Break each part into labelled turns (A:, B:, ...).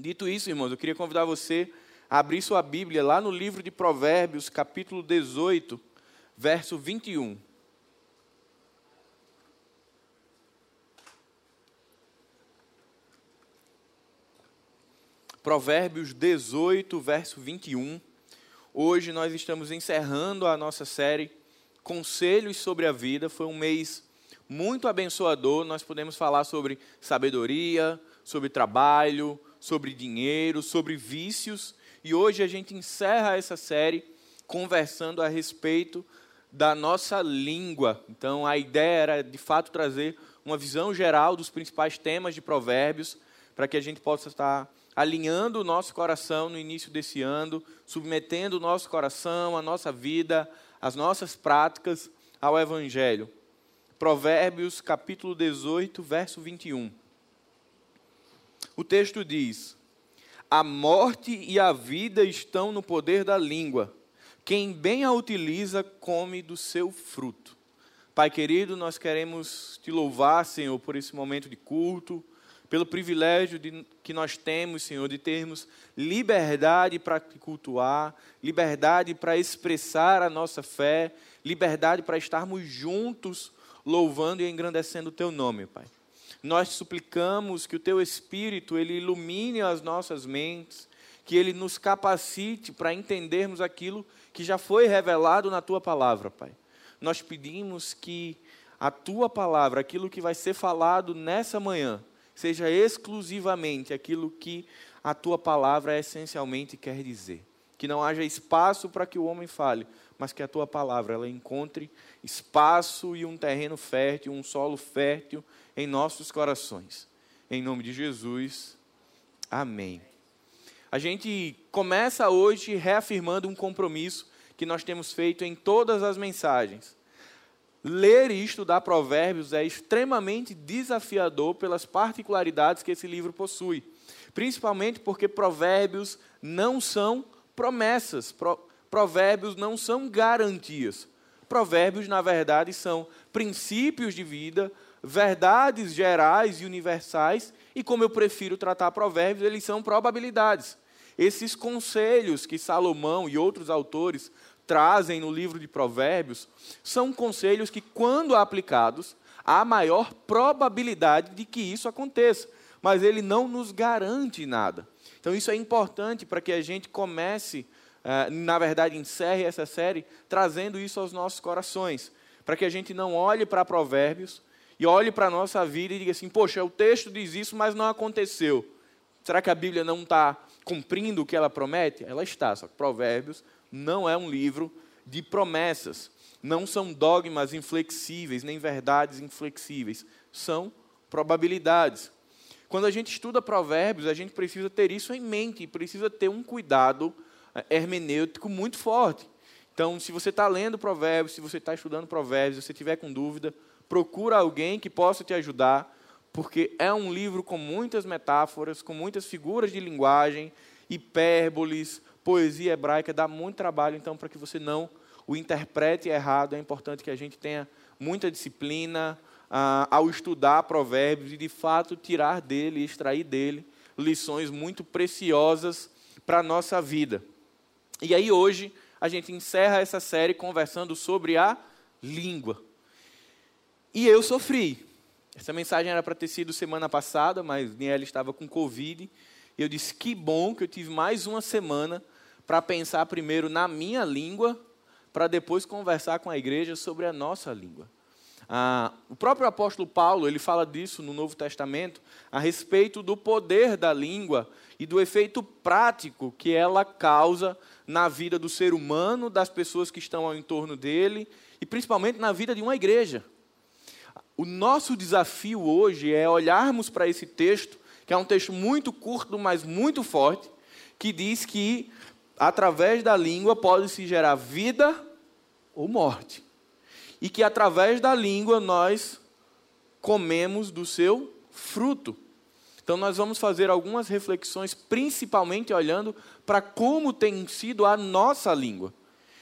A: Dito isso, irmãos, eu queria convidar você a abrir sua Bíblia lá no livro de Provérbios, capítulo 18, verso 21. Provérbios 18, verso 21. Hoje nós estamos encerrando a nossa série Conselhos sobre a Vida. Foi um mês muito abençoador. Nós podemos falar sobre sabedoria, sobre trabalho, sobre dinheiro, sobre vícios. E hoje a gente encerra essa série conversando a respeito da nossa língua. Então a ideia era de fato trazer uma visão geral dos principais temas de Provérbios, para que a gente possa estar alinhando o nosso coração no início desse ano, submetendo o nosso coração, a nossa vida, as nossas práticas ao Evangelho. Provérbios capítulo 18, verso 21. O texto diz: A morte e a vida estão no poder da língua. Quem bem a utiliza, come do seu fruto. Pai querido, nós queremos te louvar, Senhor, por esse momento de culto, pelo privilégio de, que nós temos, Senhor, de termos liberdade para cultuar, liberdade para expressar a nossa fé, liberdade para estarmos juntos louvando e engrandecendo o teu nome, Pai. Nós suplicamos que o teu espírito ele ilumine as nossas mentes, que ele nos capacite para entendermos aquilo que já foi revelado na tua palavra, Pai. Nós pedimos que a tua palavra, aquilo que vai ser falado nessa manhã, seja exclusivamente aquilo que a tua palavra essencialmente quer dizer. Que não haja espaço para que o homem fale, mas que a tua palavra ela encontre espaço e um terreno fértil, um solo fértil em nossos corações. Em nome de Jesus, amém. A gente começa hoje reafirmando um compromisso que nós temos feito em todas as mensagens. Ler e estudar Provérbios é extremamente desafiador pelas particularidades que esse livro possui. Principalmente porque Provérbios não são promessas, Provérbios não são garantias. Provérbios, na verdade, são princípios de vida, verdades gerais e universais, e como eu prefiro tratar provérbios, eles são probabilidades. Esses conselhos que Salomão e outros autores trazem no livro de Provérbios são conselhos que, quando aplicados, há maior probabilidade de que isso aconteça, mas ele não nos garante nada. Então, isso é importante para que a gente comece, eh, na verdade, encerre essa série trazendo isso aos nossos corações, para que a gente não olhe para Provérbios e olhe para a nossa vida e diga assim: poxa, o texto diz isso, mas não aconteceu. Será que a Bíblia não está cumprindo o que ela promete? Ela está, só que Provérbios não é um livro de promessas. Não são dogmas inflexíveis, nem verdades inflexíveis. São probabilidades. Quando a gente estuda Provérbios, a gente precisa ter isso em mente, precisa ter um cuidado eh, hermenêutico muito forte. Então, se você está lendo Provérbios, se você está estudando Provérbios, se você tiver com dúvida, procura alguém que possa te ajudar, porque é um livro com muitas metáforas, com muitas figuras de linguagem, hipérboles, poesia hebraica, dá muito trabalho, então, para que você não o interprete errado, é importante que a gente tenha muita disciplina ah, ao estudar provérbios e, de fato, tirar dele, extrair dele lições muito preciosas para a nossa vida. E aí, hoje, a gente encerra essa série conversando sobre a língua. E eu sofri. Essa mensagem era para ter sido semana passada, mas Niel estava com Covid. E eu disse: que bom que eu tive mais uma semana para pensar primeiro na minha língua, para depois conversar com a igreja sobre a nossa língua. Ah, o próprio apóstolo Paulo ele fala disso no Novo Testamento a respeito do poder da língua e do efeito prático que ela causa na vida do ser humano, das pessoas que estão ao entorno dele e principalmente na vida de uma igreja. O nosso desafio hoje é olharmos para esse texto, que é um texto muito curto, mas muito forte, que diz que através da língua pode-se gerar vida ou morte. E que através da língua nós comemos do seu fruto. Então, nós vamos fazer algumas reflexões, principalmente olhando para como tem sido a nossa língua.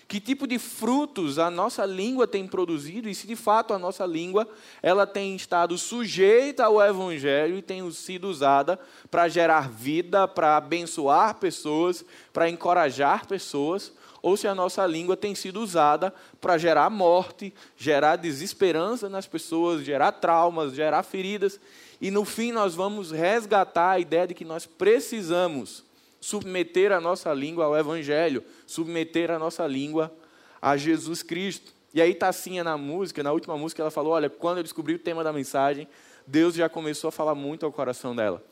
A: Que tipo de frutos a nossa língua tem produzido e se de fato a nossa língua ela tem estado sujeita ao evangelho e tem sido usada para gerar vida, para abençoar pessoas, para encorajar pessoas, ou se a nossa língua tem sido usada para gerar morte, gerar desesperança nas pessoas, gerar traumas, gerar feridas. E no fim nós vamos resgatar a ideia de que nós precisamos submeter a nossa língua ao Evangelho, submeter a nossa língua a Jesus Cristo. E aí Tassinha na música, na última música, ela falou: olha, quando eu descobri o tema da mensagem, Deus já começou a falar muito ao coração dela.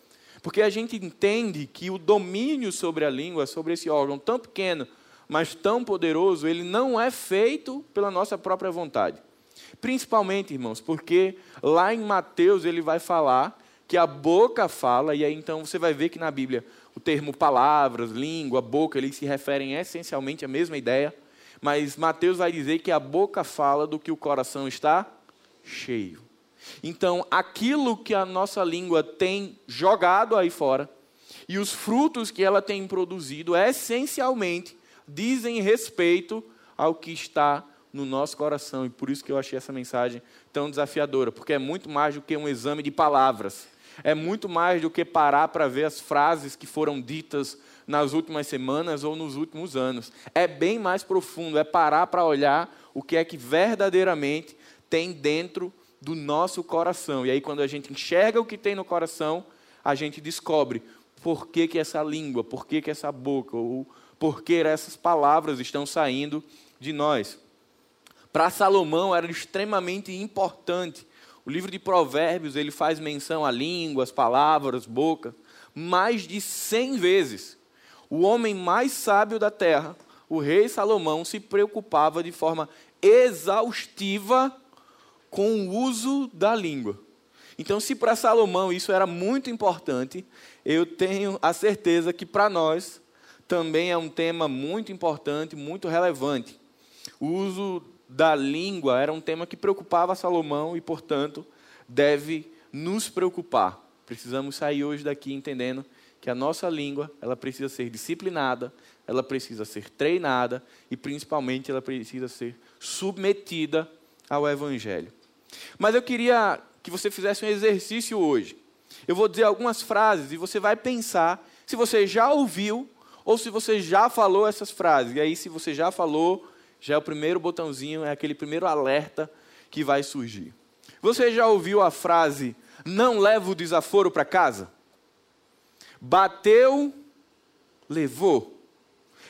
A: Porque a gente entende que o domínio sobre a língua, sobre esse órgão tão pequeno, mas tão poderoso, ele não é feito pela nossa própria vontade. Principalmente, irmãos, porque lá em Mateus ele vai falar que a boca fala, e aí então você vai ver que na Bíblia o termo palavras, língua, boca, eles se referem essencialmente à mesma ideia, mas Mateus vai dizer que a boca fala do que o coração está cheio. Então, aquilo que a nossa língua tem jogado aí fora e os frutos que ela tem produzido, essencialmente dizem respeito ao que está no nosso coração. E por isso que eu achei essa mensagem tão desafiadora, porque é muito mais do que um exame de palavras é muito mais do que parar para ver as frases que foram ditas nas últimas semanas ou nos últimos anos. É bem mais profundo, é parar para olhar o que é que verdadeiramente tem dentro do nosso coração. E aí, quando a gente enxerga o que tem no coração, a gente descobre por que, que essa língua, por que, que essa boca, ou por que essas palavras estão saindo de nós. Para Salomão era extremamente importante o livro de Provérbios, ele faz menção a línguas, palavras, boca, mais de cem vezes. O homem mais sábio da terra, o rei Salomão, se preocupava de forma exaustiva com o uso da língua. Então, se para Salomão isso era muito importante, eu tenho a certeza que para nós também é um tema muito importante, muito relevante. O uso da língua era um tema que preocupava Salomão e, portanto, deve nos preocupar. Precisamos sair hoje daqui entendendo que a nossa língua, ela precisa ser disciplinada, ela precisa ser treinada e principalmente ela precisa ser submetida ao evangelho. Mas eu queria que você fizesse um exercício hoje. Eu vou dizer algumas frases e você vai pensar se você já ouviu ou se você já falou essas frases. E aí se você já falou, já é o primeiro botãozinho, é aquele primeiro alerta que vai surgir. Você já ouviu a frase: não leva o desaforo para casa? Bateu, levou.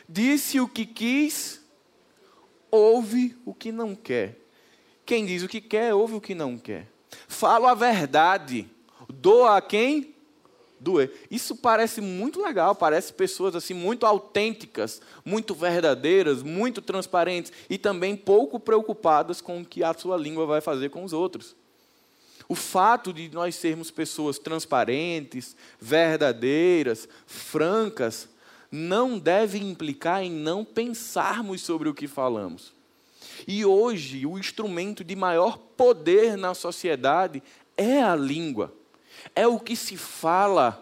A: Disse o que quis, ouve o que não quer. Quem diz o que quer, ouve o que não quer. Falo a verdade, doa a quem doer. Isso parece muito legal, parece pessoas assim muito autênticas, muito verdadeiras, muito transparentes e também pouco preocupadas com o que a sua língua vai fazer com os outros. O fato de nós sermos pessoas transparentes, verdadeiras, francas, não deve implicar em não pensarmos sobre o que falamos. E hoje, o instrumento de maior poder na sociedade é a língua é o que se fala.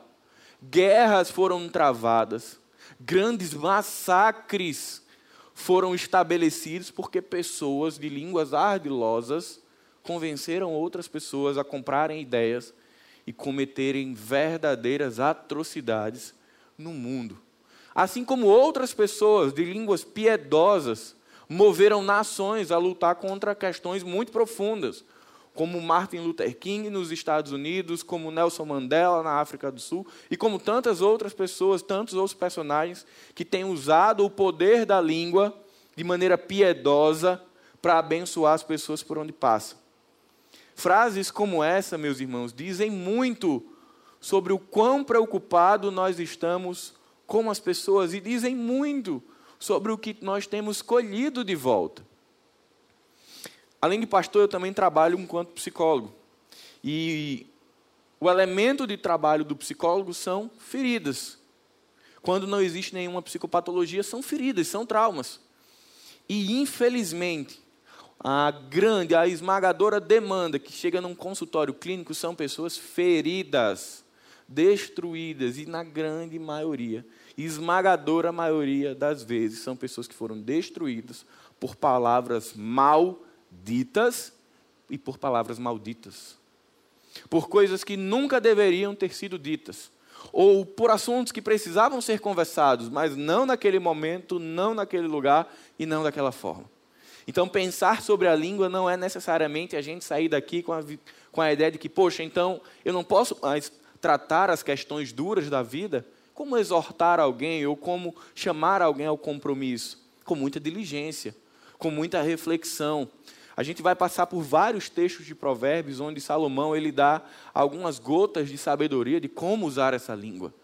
A: Guerras foram travadas, grandes massacres foram estabelecidos porque pessoas de línguas ardilosas convenceram outras pessoas a comprarem ideias e cometerem verdadeiras atrocidades no mundo. Assim como outras pessoas de línguas piedosas moveram nações a lutar contra questões muito profundas, como Martin Luther King nos Estados Unidos, como Nelson Mandela na África do Sul e como tantas outras pessoas, tantos outros personagens que têm usado o poder da língua de maneira piedosa para abençoar as pessoas por onde passam. Frases como essa, meus irmãos, dizem muito sobre o quão preocupado nós estamos com as pessoas e dizem muito sobre o que nós temos colhido de volta. Além de pastor, eu também trabalho enquanto psicólogo. E o elemento de trabalho do psicólogo são feridas. Quando não existe nenhuma psicopatologia, são feridas, são traumas. E, infelizmente, a grande, a esmagadora demanda que chega num consultório clínico são pessoas feridas. destruídas, e na grande maioria, esmagadora maioria das vezes, são pessoas que foram destruídas por palavras malditas e por palavras malditas. Por coisas que nunca deveriam ter sido ditas. Ou por assuntos que precisavam ser conversados, mas não naquele momento, não naquele lugar e não daquela forma. Então, pensar sobre a língua não é necessariamente a gente sair daqui com a, com a ideia de que, poxa, então eu não posso mais tratar as questões duras da vida, como exortar alguém ou como chamar alguém ao compromisso? Com muita diligência, com muita reflexão. A gente vai passar por vários textos de Provérbios onde Salomão ele dá algumas gotas de sabedoria de como usar essa língua.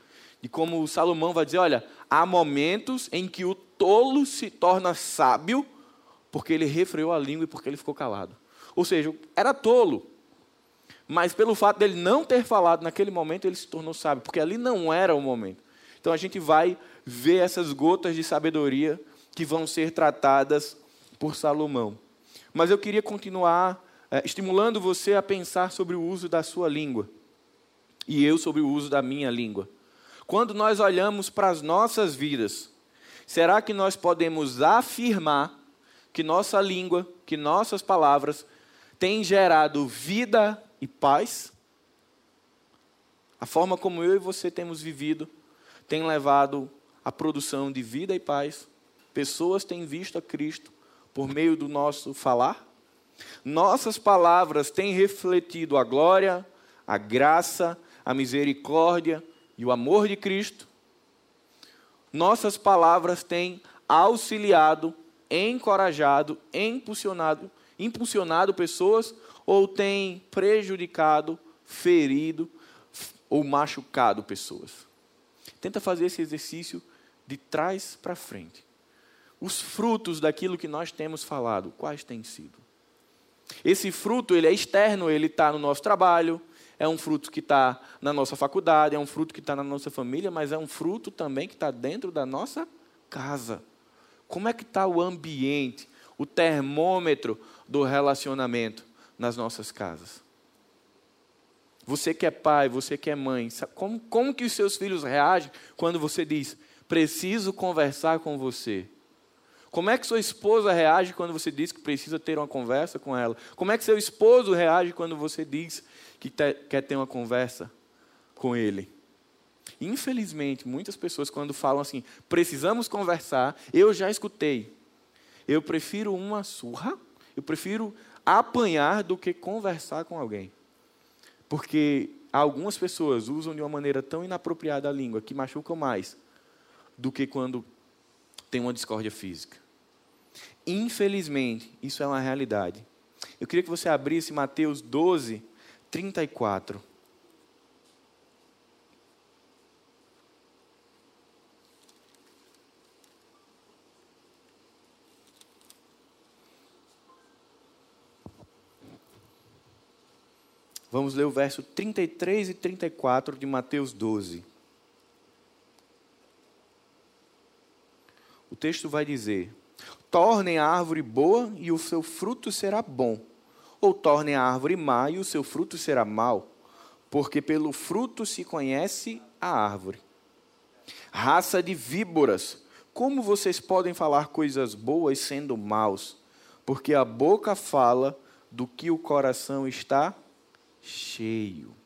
A: De como Salomão vai dizer, olha, há momentos em que o tolo se torna sábio porque ele refreou a língua e porque ele ficou calado. Ou seja, era tolo. Mas pelo fato dele não ter falado naquele momento, ele se tornou sábio, porque ali não era o momento. Então a gente vai ver essas gotas de sabedoria que vão ser tratadas por Salomão. Mas eu queria continuar é, estimulando você a pensar sobre o uso da sua língua. E eu sobre o uso da minha língua. Quando nós olhamos para as nossas vidas, será que nós podemos afirmar que nossa língua, que nossas palavras têm gerado vida e paz? A forma como eu e você temos vivido tem levado à produção de vida e paz. Pessoas têm visto a Cristo por meio do nosso falar. Nossas palavras têm refletido a glória, a graça, a misericórdia e o amor de Cristo. Nossas palavras têm auxiliado encorajado, impulsionado, impulsionado pessoas ou tem prejudicado, ferido ou machucado pessoas. Tenta fazer esse exercício de trás para frente. Os frutos daquilo que nós temos falado, quais têm sido? Esse fruto ele é externo, ele está no nosso trabalho, é um fruto que está na nossa faculdade, é um fruto que está na nossa família, mas é um fruto também que está dentro da nossa casa. Como é que está o ambiente, o termômetro do relacionamento nas nossas casas? Você que é pai, você que é mãe, como, como que os seus filhos reagem quando você diz, preciso conversar com você? Como é que sua esposa reage quando você diz que precisa ter uma conversa com ela? Como é que seu esposo reage quando você diz que te, quer ter uma conversa com ele? Infelizmente, muitas pessoas, quando falam assim, precisamos conversar, eu já escutei. Eu prefiro uma surra, eu prefiro apanhar do que conversar com alguém. Porque algumas pessoas usam de uma maneira tão inapropriada a língua que machucam mais do que quando tem uma discórdia física. Infelizmente, isso é uma realidade. Eu queria que você abrisse Mateus 12, 34. Vamos ler o verso 33 e 34 de Mateus 12. O texto vai dizer: Tornem a árvore boa e o seu fruto será bom, ou tornem a árvore má e o seu fruto será mau, porque pelo fruto se conhece a árvore. Raça de víboras, como vocês podem falar coisas boas sendo maus? Porque a boca fala do que o coração está cheio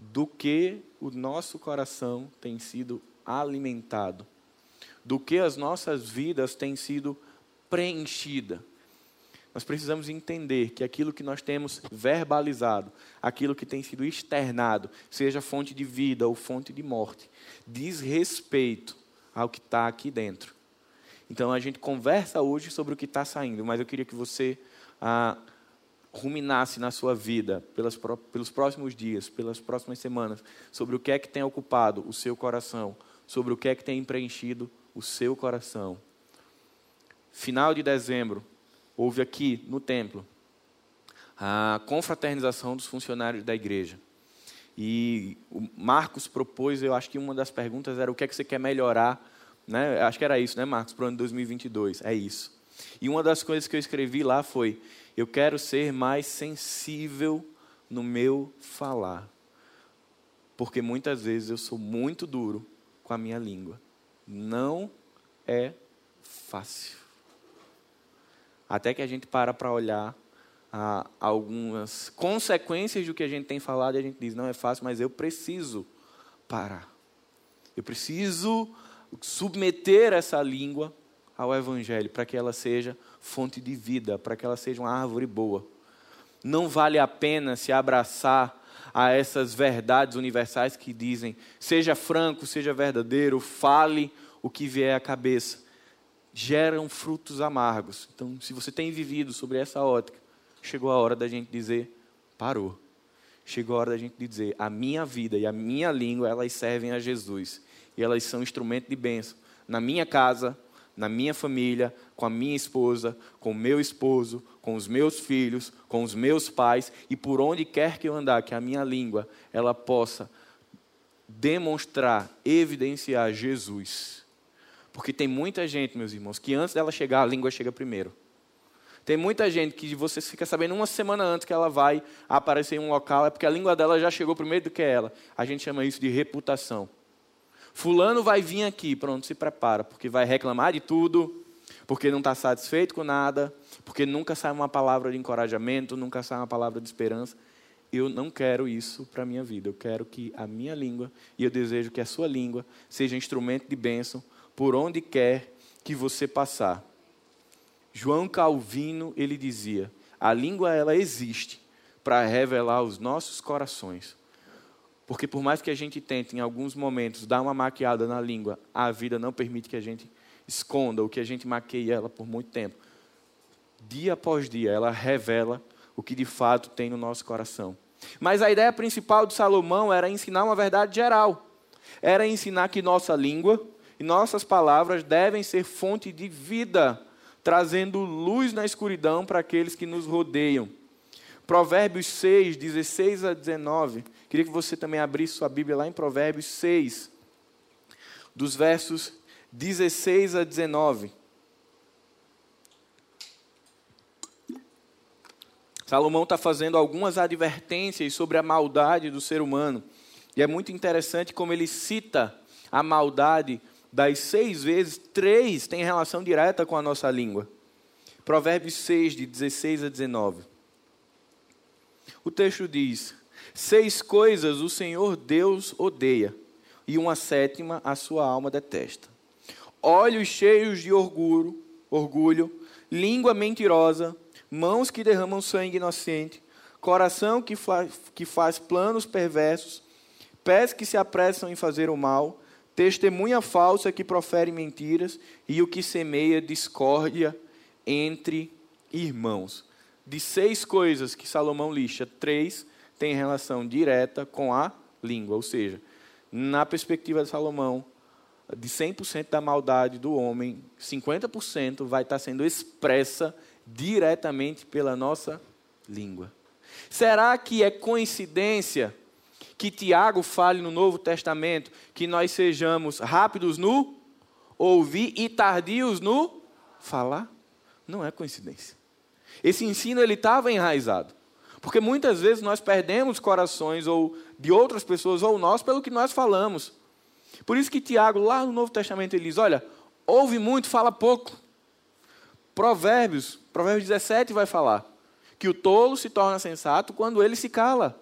A: do que o nosso coração tem sido alimentado, do que as nossas vidas têm sido preenchida. Nós precisamos entender que aquilo que nós temos verbalizado, aquilo que tem sido externado, seja fonte de vida ou fonte de morte, diz respeito ao que está aqui dentro. Então a gente conversa hoje sobre o que está saindo, mas eu queria que você ah, ruminasse na sua vida pelas, pelos próximos dias, pelas próximas semanas, sobre o que é que tem ocupado o seu coração, sobre o que é que tem preenchido o seu coração. Final de dezembro, houve aqui no templo a confraternização dos funcionários da igreja. E o Marcos propôs, eu acho que uma das perguntas era o que é que você quer melhorar, né? Acho que era isso, né, Marcos, para o ano 2022. É isso. E uma das coisas que eu escrevi lá foi: eu quero ser mais sensível no meu falar. Porque muitas vezes eu sou muito duro com a minha língua. Não é fácil. Até que a gente para para olhar ah, algumas consequências do que a gente tem falado e a gente diz: não é fácil, mas eu preciso parar. Eu preciso submeter essa língua ao Evangelho para que ela seja fonte de vida, para que ela seja uma árvore boa. Não vale a pena se abraçar a essas verdades universais que dizem: seja franco, seja verdadeiro, fale o que vier à cabeça. Geram frutos amargos. Então, se você tem vivido sobre essa ótica, chegou a hora da gente dizer: parou. Chegou a hora da gente dizer: a minha vida e a minha língua, elas servem a Jesus. E elas são instrumento de bênção. Na minha casa, na minha família, com a minha esposa, com o meu esposo, com os meus filhos, com os meus pais e por onde quer que eu andar, que a minha língua ela possa demonstrar, evidenciar Jesus. Porque tem muita gente, meus irmãos, que antes dela chegar, a língua chega primeiro. Tem muita gente que você fica sabendo uma semana antes que ela vai aparecer em um local, é porque a língua dela já chegou primeiro do que ela. A gente chama isso de reputação. Fulano vai vir aqui, pronto, se prepara, porque vai reclamar de tudo, porque não está satisfeito com nada, porque nunca sai uma palavra de encorajamento, nunca sai uma palavra de esperança. Eu não quero isso para a minha vida. Eu quero que a minha língua, e eu desejo que a sua língua, seja instrumento de bênção por onde quer que você passar. João Calvino, ele dizia: a língua ela existe para revelar os nossos corações. Porque por mais que a gente tente, em alguns momentos, dar uma maquiada na língua, a vida não permite que a gente esconda ou que a gente maqueie ela por muito tempo. Dia após dia, ela revela o que de fato tem no nosso coração. Mas a ideia principal de Salomão era ensinar uma verdade geral. Era ensinar que nossa língua e nossas palavras devem ser fonte de vida trazendo luz na escuridão para aqueles que nos rodeiam. Provérbios 6, 16 a 19. Queria que você também abrisse sua Bíblia lá em Provérbios 6, dos versos 16 a 19. Salomão está fazendo algumas advertências sobre a maldade do ser humano. E é muito interessante como ele cita a maldade das seis vezes, três têm relação direta com a nossa língua. Provérbios 6, de 16 a 19. O texto diz: Seis coisas o Senhor Deus odeia, e uma sétima a sua alma detesta: olhos cheios de orgulho, orgulho, língua mentirosa, mãos que derramam sangue inocente, coração que que faz planos perversos, pés que se apressam em fazer o mal testemunha falsa que profere mentiras e o que semeia discórdia entre irmãos. De seis coisas que Salomão lixa, três têm relação direta com a língua, ou seja, na perspectiva de Salomão, de 100% da maldade do homem, 50% vai estar sendo expressa diretamente pela nossa língua. Será que é coincidência que Tiago fale no Novo Testamento que nós sejamos rápidos no ouvir e tardios no falar? Não é coincidência. Esse ensino ele estava enraizado. Porque muitas vezes nós perdemos corações ou de outras pessoas ou nós pelo que nós falamos. Por isso que Tiago, lá no Novo Testamento, ele diz: olha, ouve muito, fala pouco. Provérbios, Provérbios 17 vai falar que o tolo se torna sensato quando ele se cala.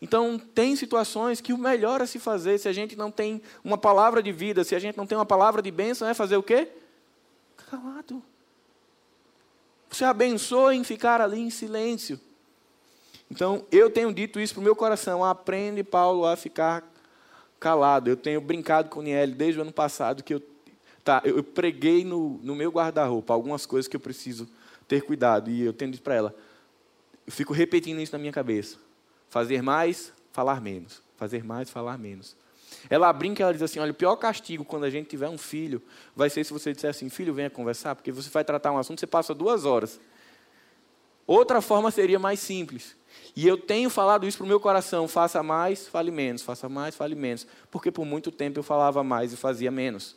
A: Então, tem situações que o melhor a se fazer, se a gente não tem uma palavra de vida, se a gente não tem uma palavra de bênção, é fazer o quê? Calado. Você abençoa em ficar ali em silêncio. Então, eu tenho dito isso para o meu coração. Aprende, Paulo, a ficar calado. Eu tenho brincado com o Niel desde o ano passado, que eu, tá, eu preguei no, no meu guarda-roupa algumas coisas que eu preciso ter cuidado. E eu tenho dito para ela, eu fico repetindo isso na minha cabeça. Fazer mais, falar menos. Fazer mais, falar menos. Ela brinca, ela diz assim: olha, o pior castigo quando a gente tiver um filho vai ser se você disser assim, filho, venha conversar, porque você vai tratar um assunto, você passa duas horas. Outra forma seria mais simples. E eu tenho falado isso para o meu coração: faça mais, fale menos, faça mais, fale menos. Porque por muito tempo eu falava mais e fazia menos.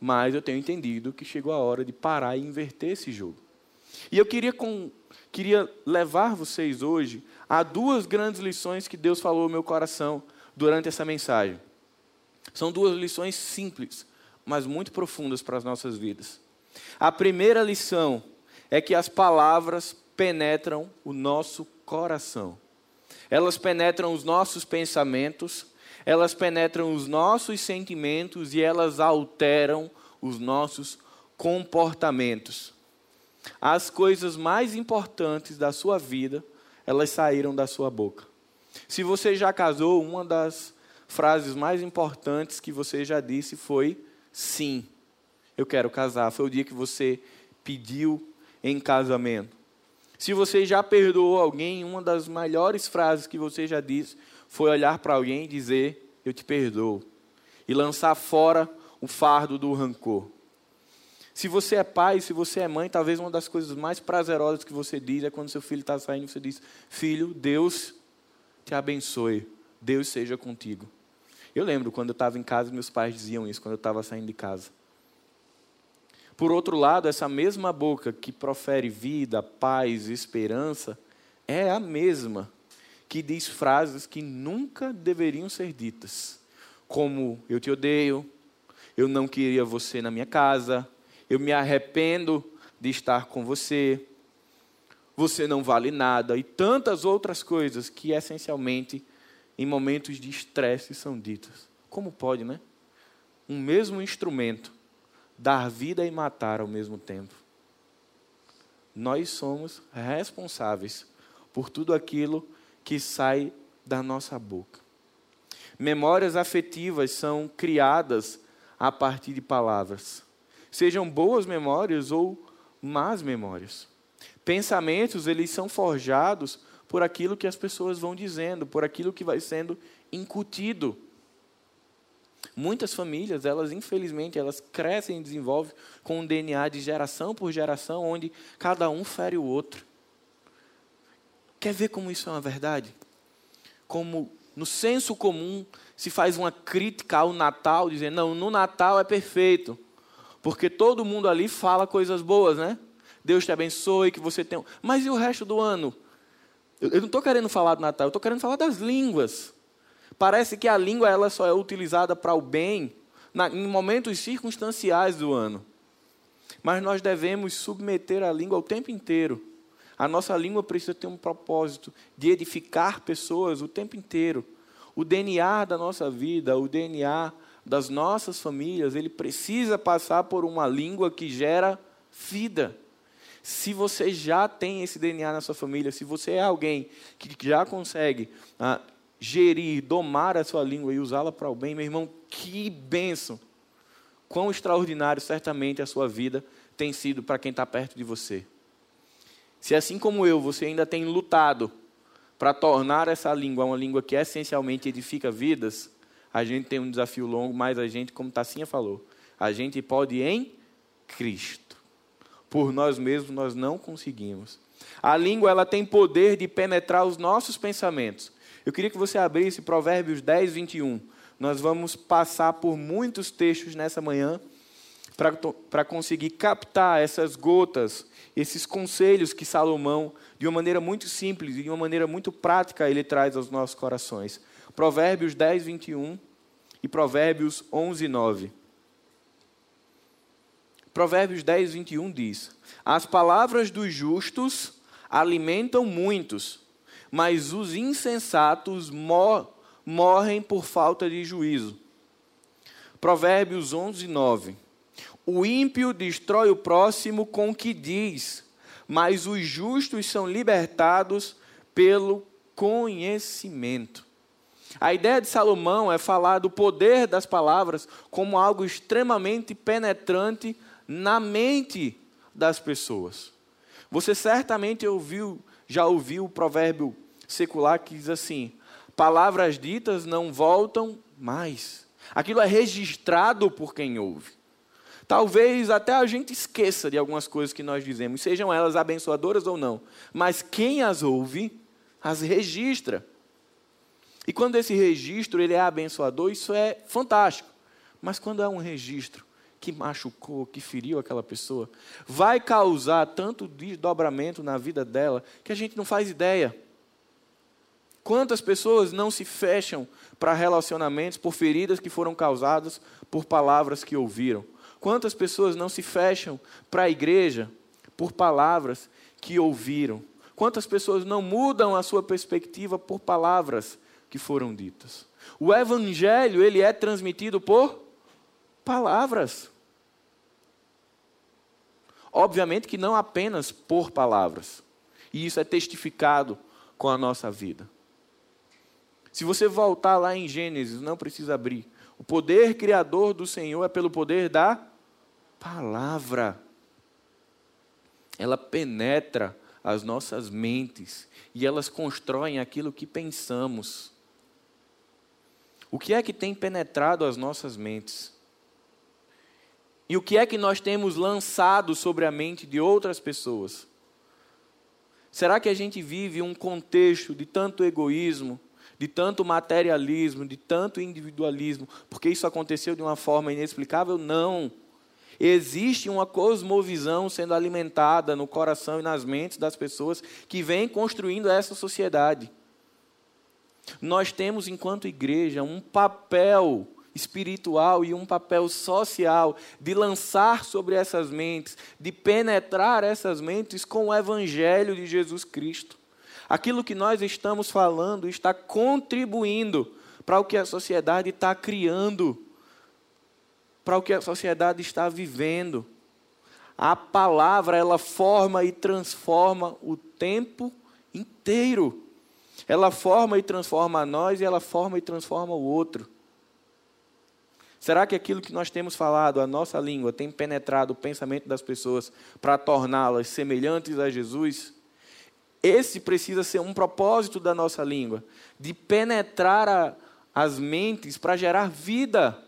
A: Mas eu tenho entendido que chegou a hora de parar e inverter esse jogo. E eu queria, com, queria levar vocês hoje há duas grandes lições que Deus falou no meu coração durante essa mensagem. São duas lições simples, mas muito profundas para as nossas vidas. A primeira lição é que as palavras penetram o nosso coração. Elas penetram os nossos pensamentos, elas penetram os nossos sentimentos e elas alteram os nossos comportamentos. As coisas mais importantes da sua vida, elas saíram da sua boca. Se você já casou, uma das frases mais importantes que você já disse foi sim. Eu quero casar. Foi o dia que você pediu em casamento. Se você já perdoou alguém, uma das melhores frases que você já disse foi olhar para alguém e dizer: Eu te perdoo. E lançar fora o fardo do rancor. Se você é pai, se você é mãe, talvez uma das coisas mais prazerosas que você diz é quando seu filho está saindo, você diz: Filho, Deus te abençoe, Deus seja contigo. Eu lembro quando eu estava em casa, meus pais diziam isso, quando eu estava saindo de casa. Por outro lado, essa mesma boca que profere vida, paz, esperança, é a mesma que diz frases que nunca deveriam ser ditas, como eu te odeio, eu não queria você na minha casa, eu me arrependo de estar com você, você não vale nada e tantas outras coisas que essencialmente em momentos de estresse são ditas. Como pode, né? Um mesmo instrumento dar vida e matar ao mesmo tempo. Nós somos responsáveis por tudo aquilo que sai da nossa boca. Memórias afetivas são criadas a partir de palavras, sejam boas memórias ou más memórias. Pensamentos, eles são forjados por aquilo que as pessoas vão dizendo, por aquilo que vai sendo incutido Muitas famílias, elas infelizmente, elas crescem e desenvolvem com um DNA de geração por geração, onde cada um fere o outro. Quer ver como isso é uma verdade? Como no senso comum se faz uma crítica ao Natal, dizendo, não, no Natal é perfeito, porque todo mundo ali fala coisas boas, né? Deus te abençoe, que você tenha. Mas e o resto do ano? Eu, eu não estou querendo falar do Natal, eu estou querendo falar das línguas. Parece que a língua ela só é utilizada para o bem na, em momentos circunstanciais do ano. Mas nós devemos submeter a língua o tempo inteiro. A nossa língua precisa ter um propósito de edificar pessoas o tempo inteiro. O DNA da nossa vida, o DNA das nossas famílias, ele precisa passar por uma língua que gera vida. Se você já tem esse DNA na sua família, se você é alguém que já consegue ah, gerir, domar a sua língua e usá-la para o bem, meu irmão, que bênção! Quão extraordinário certamente a sua vida tem sido para quem está perto de você. Se assim como eu, você ainda tem lutado para tornar essa língua uma língua que essencialmente edifica vidas, a gente tem um desafio longo, mas a gente, como Tassinha falou, a gente pode em Cristo. Por nós mesmos nós não conseguimos. A língua ela tem poder de penetrar os nossos pensamentos eu queria que você abrisse Provérbios 10, 21. Nós vamos passar por muitos textos nessa manhã para conseguir captar essas gotas, esses conselhos que Salomão, de uma maneira muito simples e de uma maneira muito prática, ele traz aos nossos corações. Provérbios 10, 21 e Provérbios 11, 9. Provérbios 10, 21 diz: As palavras dos justos alimentam muitos, mas os insensatos mor morrem por falta de juízo. Provérbios 11, 9. O ímpio destrói o próximo com o que diz, mas os justos são libertados pelo conhecimento. A ideia de Salomão é falar do poder das palavras como algo extremamente penetrante na mente das pessoas. Você certamente ouviu já ouviu o provérbio secular que diz assim: palavras ditas não voltam mais. Aquilo é registrado por quem ouve. Talvez até a gente esqueça de algumas coisas que nós dizemos, sejam elas abençoadoras ou não, mas quem as ouve, as registra. E quando esse registro ele é abençoador, isso é fantástico. Mas quando é um registro que machucou, que feriu aquela pessoa, vai causar tanto desdobramento na vida dela que a gente não faz ideia. Quantas pessoas não se fecham para relacionamentos por feridas que foram causadas por palavras que ouviram? Quantas pessoas não se fecham para a igreja por palavras que ouviram? Quantas pessoas não mudam a sua perspectiva por palavras que foram ditas? O evangelho, ele é transmitido por palavras. Obviamente que não apenas por palavras. E isso é testificado com a nossa vida. Se você voltar lá em Gênesis, não precisa abrir. O poder criador do Senhor é pelo poder da palavra. Ela penetra as nossas mentes e elas constroem aquilo que pensamos. O que é que tem penetrado as nossas mentes? E o que é que nós temos lançado sobre a mente de outras pessoas? Será que a gente vive um contexto de tanto egoísmo, de tanto materialismo, de tanto individualismo, porque isso aconteceu de uma forma inexplicável? Não. Existe uma cosmovisão sendo alimentada no coração e nas mentes das pessoas que vem construindo essa sociedade. Nós temos, enquanto igreja, um papel espiritual e um papel social de lançar sobre essas mentes, de penetrar essas mentes com o evangelho de Jesus Cristo. Aquilo que nós estamos falando está contribuindo para o que a sociedade está criando, para o que a sociedade está vivendo. A palavra, ela forma e transforma o tempo inteiro. Ela forma e transforma a nós e ela forma e transforma o outro. Será que aquilo que nós temos falado, a nossa língua, tem penetrado o pensamento das pessoas para torná-las semelhantes a Jesus? Esse precisa ser um propósito da nossa língua, de penetrar a, as mentes para gerar vida.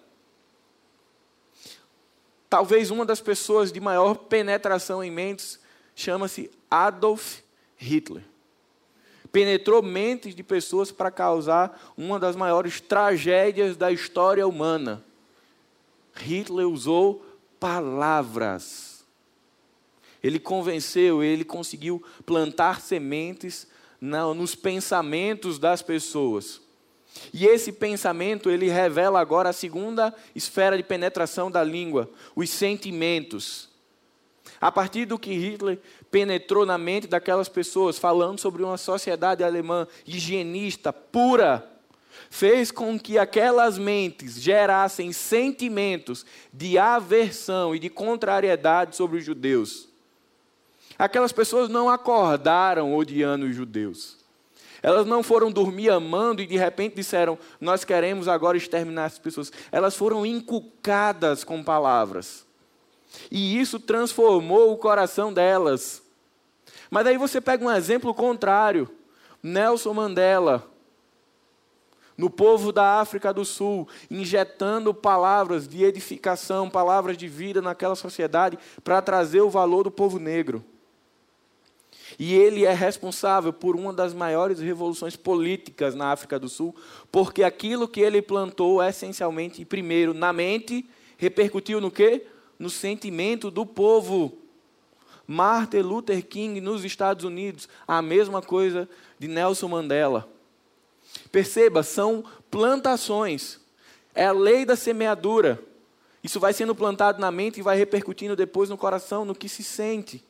A: Talvez uma das pessoas de maior penetração em mentes chama-se Adolf Hitler. Penetrou mentes de pessoas para causar uma das maiores tragédias da história humana. Hitler usou palavras ele convenceu, ele conseguiu plantar sementes nos pensamentos das pessoas. E esse pensamento, ele revela agora a segunda esfera de penetração da língua, os sentimentos. A partir do que Hitler penetrou na mente daquelas pessoas, falando sobre uma sociedade alemã higienista, pura, fez com que aquelas mentes gerassem sentimentos de aversão e de contrariedade sobre os judeus. Aquelas pessoas não acordaram odiando os judeus. Elas não foram dormir amando e de repente disseram: Nós queremos agora exterminar as pessoas. Elas foram inculcadas com palavras. E isso transformou o coração delas. Mas aí você pega um exemplo contrário. Nelson Mandela, no povo da África do Sul, injetando palavras de edificação, palavras de vida naquela sociedade para trazer o valor do povo negro. E ele é responsável por uma das maiores revoluções políticas na África do Sul, porque aquilo que ele plantou essencialmente, primeiro, na mente, repercutiu no quê? No sentimento do povo. Martin Luther King nos Estados Unidos, a mesma coisa de Nelson Mandela. Perceba, são plantações. É a lei da semeadura. Isso vai sendo plantado na mente e vai repercutindo depois no coração, no que se sente.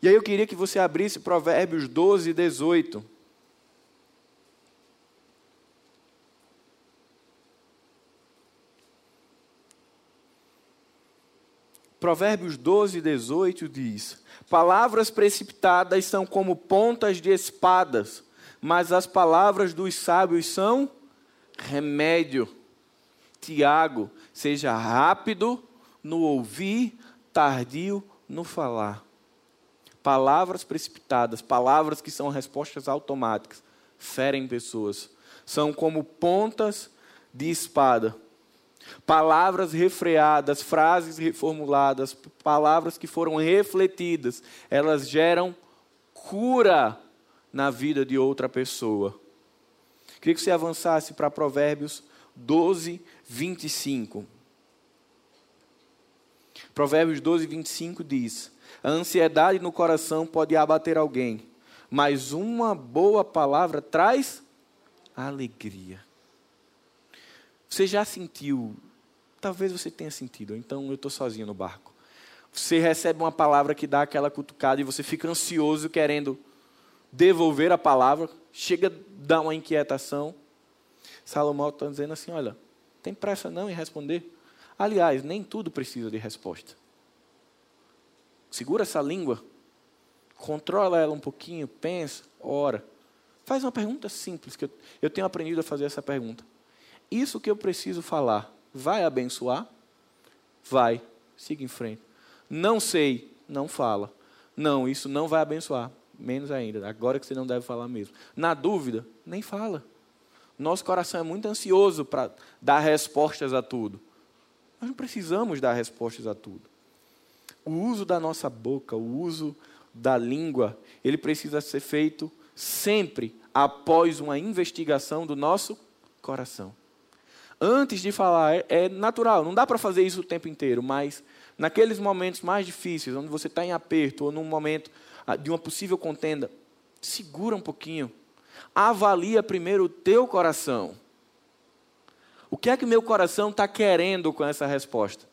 A: E aí eu queria que você abrisse Provérbios 12, 18. Provérbios 12, 18 diz: Palavras precipitadas são como pontas de espadas, mas as palavras dos sábios são remédio. Tiago, seja rápido no ouvir, tardio no falar. Palavras precipitadas, palavras que são respostas automáticas, ferem pessoas. São como pontas de espada. Palavras refreadas, frases reformuladas, palavras que foram refletidas, elas geram cura na vida de outra pessoa. Queria que você avançasse para Provérbios 12, 25. Provérbios 12, 25 diz: a ansiedade no coração pode abater alguém, mas uma boa palavra traz alegria. Você já sentiu, talvez você tenha sentido, então eu estou sozinho no barco. Você recebe uma palavra que dá aquela cutucada e você fica ansioso querendo devolver a palavra, chega a dar uma inquietação. Salomão está dizendo assim: olha, tem pressa não em responder. Aliás, nem tudo precisa de resposta. Segura essa língua, controla ela um pouquinho, pensa, ora. Faz uma pergunta simples, que eu, eu tenho aprendido a fazer essa pergunta. Isso que eu preciso falar vai abençoar? Vai. Siga em frente. Não sei, não fala. Não, isso não vai abençoar. Menos ainda. Agora que você não deve falar mesmo. Na dúvida, nem fala. Nosso coração é muito ansioso para dar respostas a tudo. Nós não precisamos dar respostas a tudo. O uso da nossa boca, o uso da língua, ele precisa ser feito sempre após uma investigação do nosso coração. Antes de falar, é, é natural, não dá para fazer isso o tempo inteiro, mas naqueles momentos mais difíceis, onde você está em aperto, ou num momento ah, de uma possível contenda, segura um pouquinho. Avalia primeiro o teu coração. O que é que meu coração está querendo com essa resposta?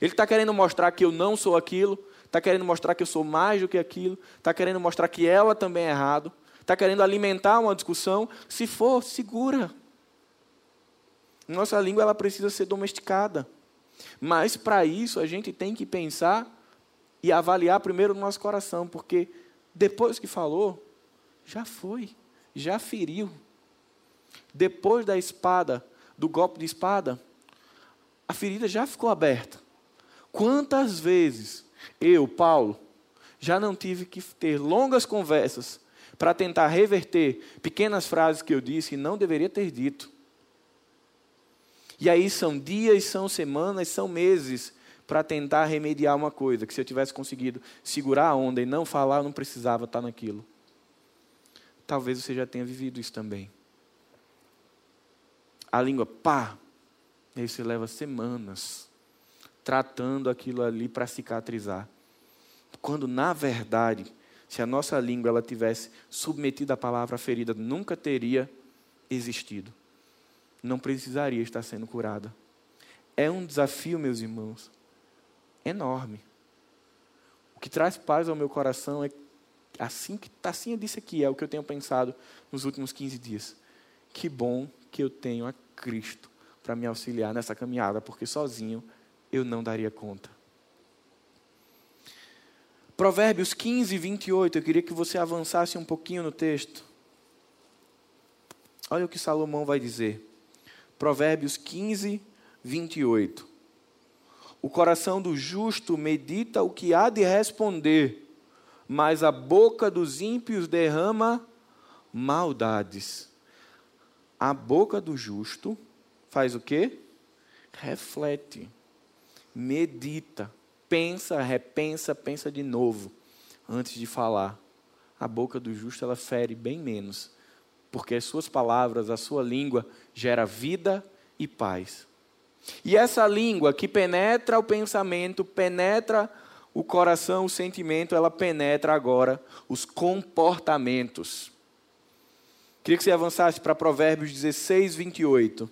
A: Ele está querendo mostrar que eu não sou aquilo, está querendo mostrar que eu sou mais do que aquilo, está querendo mostrar que ela também é errado, está querendo alimentar uma discussão. Se for, segura. Nossa língua ela precisa ser domesticada. Mas para isso a gente tem que pensar e avaliar primeiro o nosso coração, porque depois que falou, já foi, já feriu. Depois da espada, do golpe de espada, a ferida já ficou aberta. Quantas vezes eu, Paulo, já não tive que ter longas conversas para tentar reverter pequenas frases que eu disse e não deveria ter dito. E aí são dias, são semanas, são meses para tentar remediar uma coisa que se eu tivesse conseguido segurar a onda e não falar, eu não precisava estar naquilo. Talvez você já tenha vivido isso também. A língua, pá, e aí você leva semanas tratando aquilo ali para cicatrizar. Quando na verdade se a nossa língua ela tivesse submetida à palavra ferida, nunca teria existido. Não precisaria estar sendo curada. É um desafio, meus irmãos, enorme. O que traz paz ao meu coração é assim que assim eu disse aqui, é o que eu tenho pensado nos últimos 15 dias. Que bom que eu tenho a Cristo para me auxiliar nessa caminhada, porque sozinho eu não daria conta. Provérbios 15, 28, eu queria que você avançasse um pouquinho no texto. Olha o que Salomão vai dizer. Provérbios 15, 28. O coração do justo medita o que há de responder, mas a boca dos ímpios derrama maldades. A boca do justo faz o quê? Reflete, medita, pensa, repensa, pensa de novo antes de falar. A boca do justo ela fere bem menos, porque as suas palavras, a sua língua gera vida e paz. E essa língua que penetra o pensamento, penetra o coração, o sentimento, ela penetra agora os comportamentos. Queria que você avançasse para Provérbios 16, 28.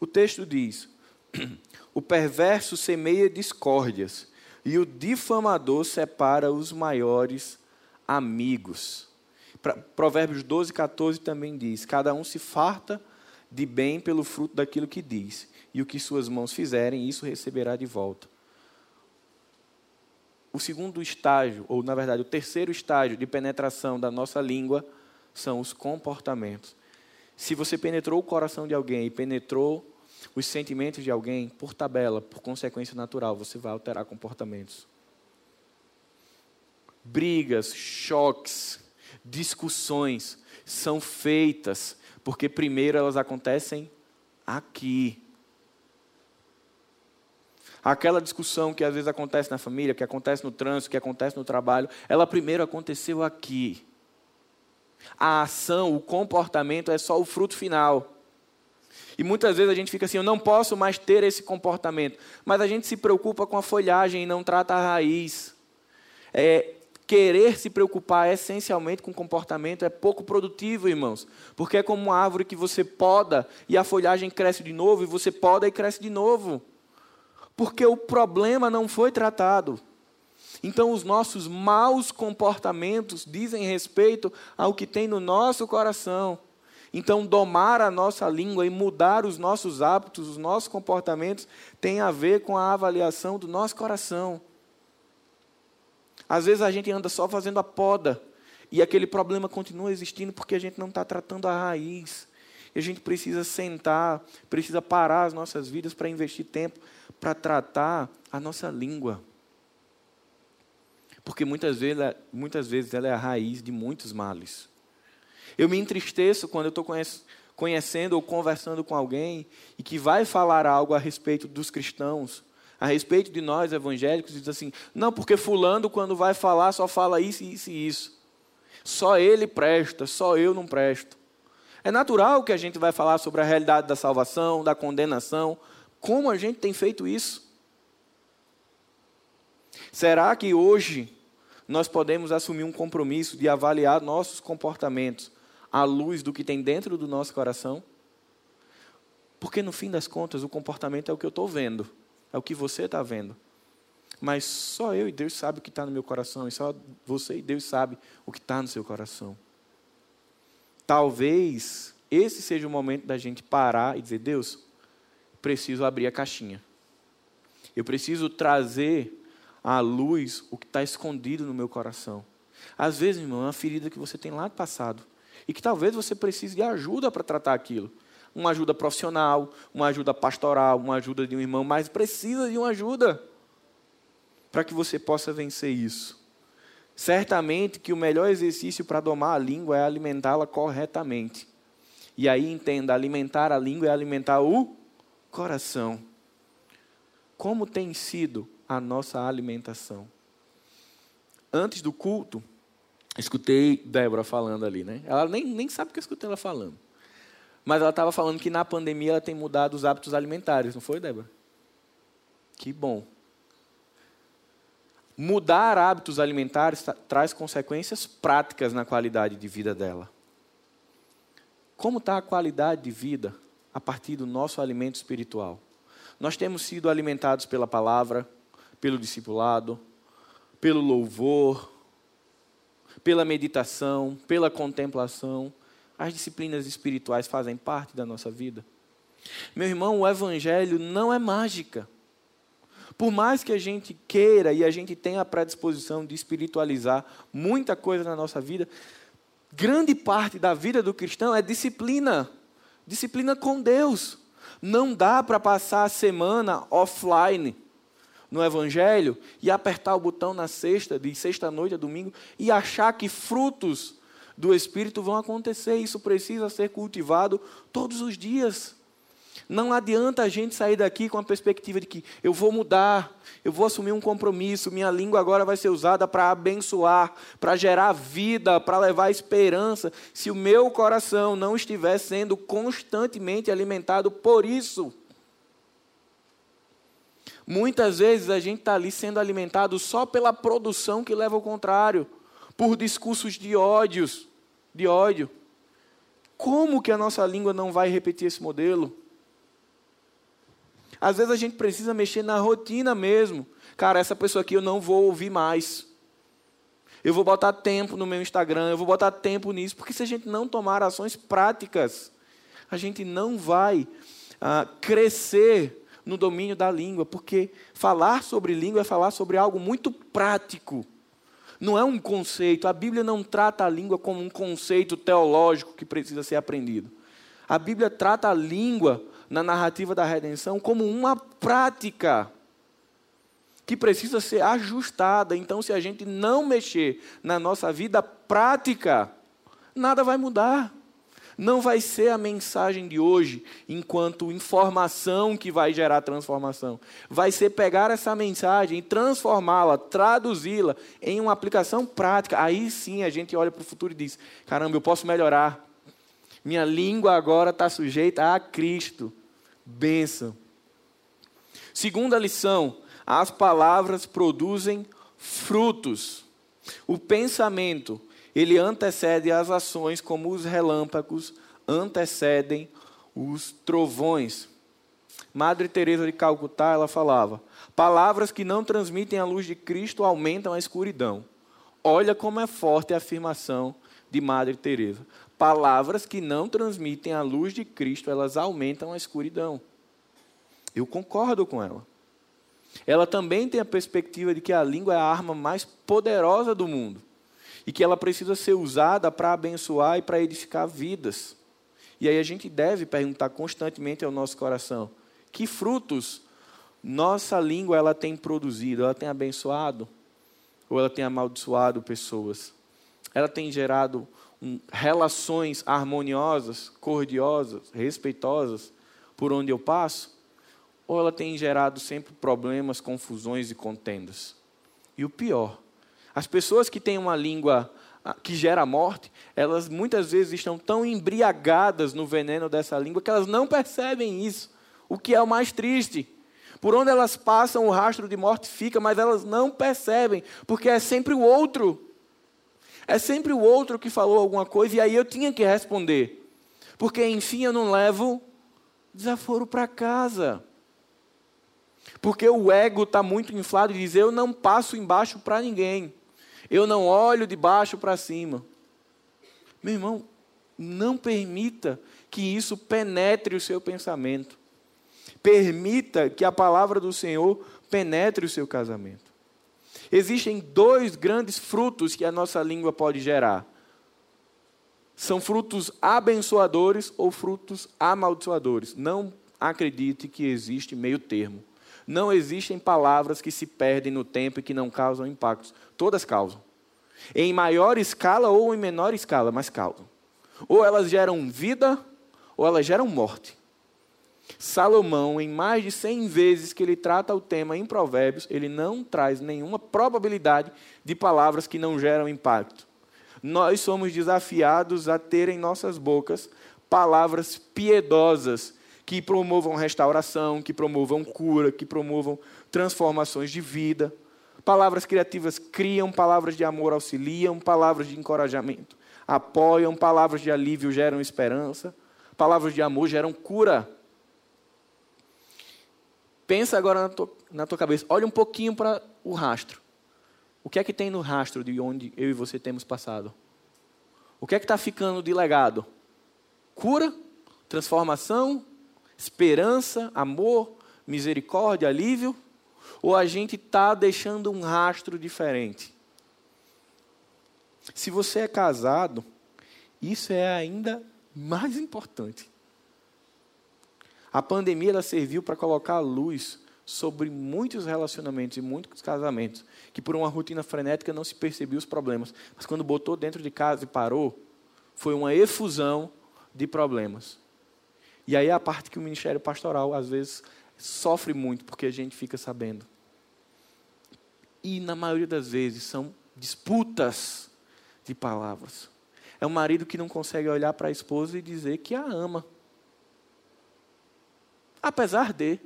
A: O texto diz: O perverso semeia discórdias, e o difamador separa os maiores amigos. Provérbios 12, 14 também diz: Cada um se farta de bem pelo fruto daquilo que diz, e o que suas mãos fizerem, isso receberá de volta. O segundo estágio, ou na verdade o terceiro estágio de penetração da nossa língua, são os comportamentos. Se você penetrou o coração de alguém e penetrou os sentimentos de alguém, por tabela, por consequência natural, você vai alterar comportamentos. Brigas, choques, discussões são feitas porque primeiro elas acontecem aqui. Aquela discussão que às vezes acontece na família, que acontece no trânsito, que acontece no trabalho, ela primeiro aconteceu aqui. A ação, o comportamento é só o fruto final. E muitas vezes a gente fica assim, eu não posso mais ter esse comportamento. Mas a gente se preocupa com a folhagem e não trata a raiz. É, querer se preocupar essencialmente com comportamento é pouco produtivo, irmãos. Porque é como uma árvore que você poda e a folhagem cresce de novo, e você poda e cresce de novo. Porque o problema não foi tratado. Então, os nossos maus comportamentos dizem respeito ao que tem no nosso coração. Então, domar a nossa língua e mudar os nossos hábitos, os nossos comportamentos, tem a ver com a avaliação do nosso coração. Às vezes a gente anda só fazendo a poda e aquele problema continua existindo porque a gente não está tratando a raiz. E a gente precisa sentar, precisa parar as nossas vidas para investir tempo para tratar a nossa língua. Porque muitas vezes, muitas vezes ela é a raiz de muitos males. Eu me entristeço quando eu estou conhecendo ou conversando com alguém e que vai falar algo a respeito dos cristãos, a respeito de nós evangélicos, diz assim: não, porque Fulano, quando vai falar, só fala isso, isso e isso. Só ele presta, só eu não presto. É natural que a gente vai falar sobre a realidade da salvação, da condenação. Como a gente tem feito isso? Será que hoje nós podemos assumir um compromisso de avaliar nossos comportamentos à luz do que tem dentro do nosso coração? Porque no fim das contas, o comportamento é o que eu estou vendo, é o que você está vendo. Mas só eu e Deus sabe o que está no meu coração, e só você e Deus sabe o que está no seu coração. Talvez esse seja o momento da gente parar e dizer: Deus, preciso abrir a caixinha. Eu preciso trazer à luz o que está escondido no meu coração. Às vezes, irmão, é uma ferida que você tem lá do passado e que talvez você precise de ajuda para tratar aquilo. Uma ajuda profissional, uma ajuda pastoral, uma ajuda de um irmão, mas precisa de uma ajuda para que você possa vencer isso. Certamente que o melhor exercício para domar a língua é alimentá-la corretamente. E aí entenda, alimentar a língua é alimentar o coração. Como tem sido a nossa alimentação? Antes do culto, Escutei Débora falando ali, né? Ela nem, nem sabe o que eu escutei ela falando. Mas ela estava falando que na pandemia ela tem mudado os hábitos alimentares, não foi, Débora? Que bom. Mudar hábitos alimentares traz consequências práticas na qualidade de vida dela. Como está a qualidade de vida a partir do nosso alimento espiritual? Nós temos sido alimentados pela palavra, pelo discipulado, pelo louvor, pela meditação, pela contemplação. As disciplinas espirituais fazem parte da nossa vida. Meu irmão, o Evangelho não é mágica. Por mais que a gente queira e a gente tenha a predisposição de espiritualizar muita coisa na nossa vida, grande parte da vida do cristão é disciplina. Disciplina com Deus. Não dá para passar a semana offline no Evangelho e apertar o botão na sexta, de sexta-noite a domingo, e achar que frutos do Espírito vão acontecer. Isso precisa ser cultivado todos os dias. Não adianta a gente sair daqui com a perspectiva de que eu vou mudar, eu vou assumir um compromisso, minha língua agora vai ser usada para abençoar, para gerar vida, para levar esperança, se o meu coração não estiver sendo constantemente alimentado por isso. Muitas vezes a gente está ali sendo alimentado só pela produção que leva ao contrário, por discursos de ódios, de ódio. Como que a nossa língua não vai repetir esse modelo? Às vezes a gente precisa mexer na rotina mesmo. Cara, essa pessoa aqui eu não vou ouvir mais. Eu vou botar tempo no meu Instagram, eu vou botar tempo nisso, porque se a gente não tomar ações práticas, a gente não vai ah, crescer no domínio da língua, porque falar sobre língua é falar sobre algo muito prático. Não é um conceito. A Bíblia não trata a língua como um conceito teológico que precisa ser aprendido. A Bíblia trata a língua na narrativa da redenção como uma prática que precisa ser ajustada. Então, se a gente não mexer na nossa vida prática, nada vai mudar não vai ser a mensagem de hoje enquanto informação que vai gerar transformação. Vai ser pegar essa mensagem e transformá-la, traduzi-la em uma aplicação prática. Aí sim a gente olha para o futuro e diz: caramba, eu posso melhorar. Minha língua agora está sujeita a Cristo. Bênção. Segunda lição: as palavras produzem frutos. O pensamento, ele antecede as ações como os relâmpagos antecedem os trovões. Madre Teresa de Calcutá, ela falava: "Palavras que não transmitem a luz de Cristo aumentam a escuridão". Olha como é forte a afirmação de Madre Teresa. Palavras que não transmitem a luz de Cristo, elas aumentam a escuridão. Eu concordo com ela. Ela também tem a perspectiva de que a língua é a arma mais poderosa do mundo e que ela precisa ser usada para abençoar e para edificar vidas. E aí a gente deve perguntar constantemente ao nosso coração: que frutos nossa língua ela tem produzido? Ela tem abençoado ou ela tem amaldiçoado pessoas? Ela tem gerado um, relações harmoniosas, cordiosas, respeitosas por onde eu passo? Ou ela tem gerado sempre problemas, confusões e contendas? E o pior, as pessoas que têm uma língua ah, que gera morte, elas muitas vezes estão tão embriagadas no veneno dessa língua que elas não percebem isso. O que é o mais triste. Por onde elas passam, o rastro de morte fica, mas elas não percebem, porque é sempre o outro. É sempre o outro que falou alguma coisa e aí eu tinha que responder. Porque, enfim, eu não levo desaforo para casa. Porque o ego está muito inflado e diz: eu não passo embaixo para ninguém. Eu não olho de baixo para cima. Meu irmão, não permita que isso penetre o seu pensamento. Permita que a palavra do Senhor penetre o seu casamento. Existem dois grandes frutos que a nossa língua pode gerar. São frutos abençoadores ou frutos amaldiçoadores. Não acredite que existe meio termo. Não existem palavras que se perdem no tempo e que não causam impactos. Todas causam. Em maior escala ou em menor escala, mas causam. Ou elas geram vida, ou elas geram morte. Salomão, em mais de 100 vezes que ele trata o tema em Provérbios, ele não traz nenhuma probabilidade de palavras que não geram impacto. Nós somos desafiados a ter em nossas bocas palavras piedosas que promovam restauração, que promovam cura, que promovam transformações de vida. Palavras criativas criam, palavras de amor auxiliam, palavras de encorajamento apoiam, palavras de alívio geram esperança, palavras de amor geram cura. Pensa agora na tua, na tua cabeça, olha um pouquinho para o rastro. O que é que tem no rastro de onde eu e você temos passado? O que é que está ficando de legado? Cura? Transformação? Esperança, amor, misericórdia, alívio? Ou a gente está deixando um rastro diferente? Se você é casado, isso é ainda mais importante. A pandemia ela serviu para colocar luz sobre muitos relacionamentos e muitos casamentos que por uma rotina frenética não se percebia os problemas, mas quando botou dentro de casa e parou, foi uma efusão de problemas. E aí é a parte que o ministério pastoral, às vezes, sofre muito, porque a gente fica sabendo. E, na maioria das vezes, são disputas de palavras. É um marido que não consegue olhar para a esposa e dizer que a ama. Apesar de.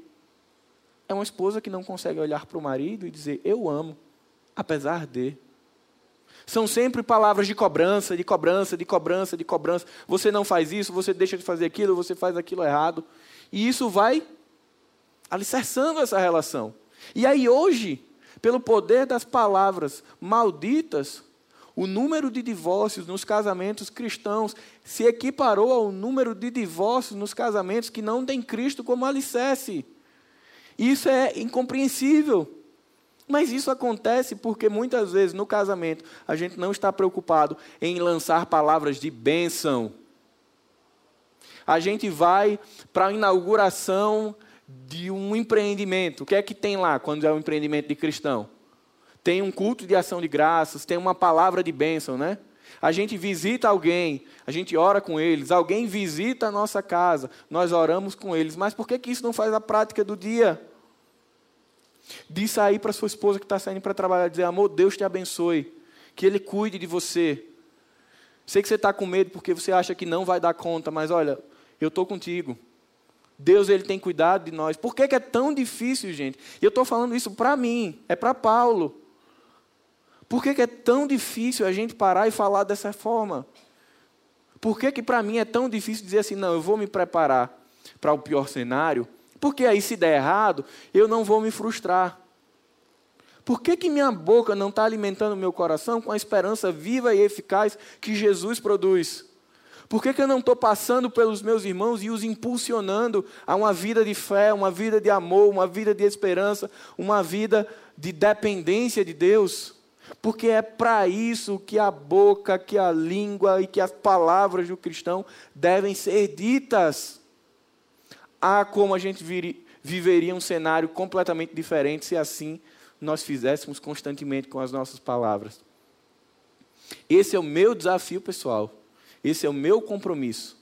A: É uma esposa que não consegue olhar para o marido e dizer eu amo. Apesar de. São sempre palavras de cobrança, de cobrança, de cobrança, de cobrança. Você não faz isso, você deixa de fazer aquilo, você faz aquilo errado. E isso vai alicerçando essa relação. E aí hoje, pelo poder das palavras malditas, o número de divórcios nos casamentos cristãos se equiparou ao número de divórcios nos casamentos que não têm Cristo como alicerce. Isso é incompreensível. Mas isso acontece porque muitas vezes no casamento a gente não está preocupado em lançar palavras de bênção. A gente vai para a inauguração de um empreendimento. O que é que tem lá quando é um empreendimento de cristão? Tem um culto de ação de graças, tem uma palavra de bênção, né? A gente visita alguém, a gente ora com eles, alguém visita a nossa casa, nós oramos com eles. Mas por que, que isso não faz a prática do dia? De sair para sua esposa que está saindo para trabalhar, dizer: Amor, Deus te abençoe, que Ele cuide de você. Sei que você está com medo porque você acha que não vai dar conta, mas olha, eu estou contigo. Deus ele tem cuidado de nós. Por que, que é tão difícil, gente? E eu estou falando isso para mim, é para Paulo. Por que, que é tão difícil a gente parar e falar dessa forma? Por que, que para mim é tão difícil dizer assim, não, eu vou me preparar para o pior cenário, porque aí se der errado, eu não vou me frustrar. Por que, que minha boca não está alimentando meu coração com a esperança viva e eficaz que Jesus produz? Por que, que eu não estou passando pelos meus irmãos e os impulsionando a uma vida de fé, uma vida de amor, uma vida de esperança, uma vida de dependência de Deus? Porque é para isso que a boca, que a língua e que as palavras do cristão devem ser ditas. Ah, como a gente viveria um cenário completamente diferente se assim nós fizéssemos constantemente com as nossas palavras. Esse é o meu desafio pessoal. Esse é o meu compromisso.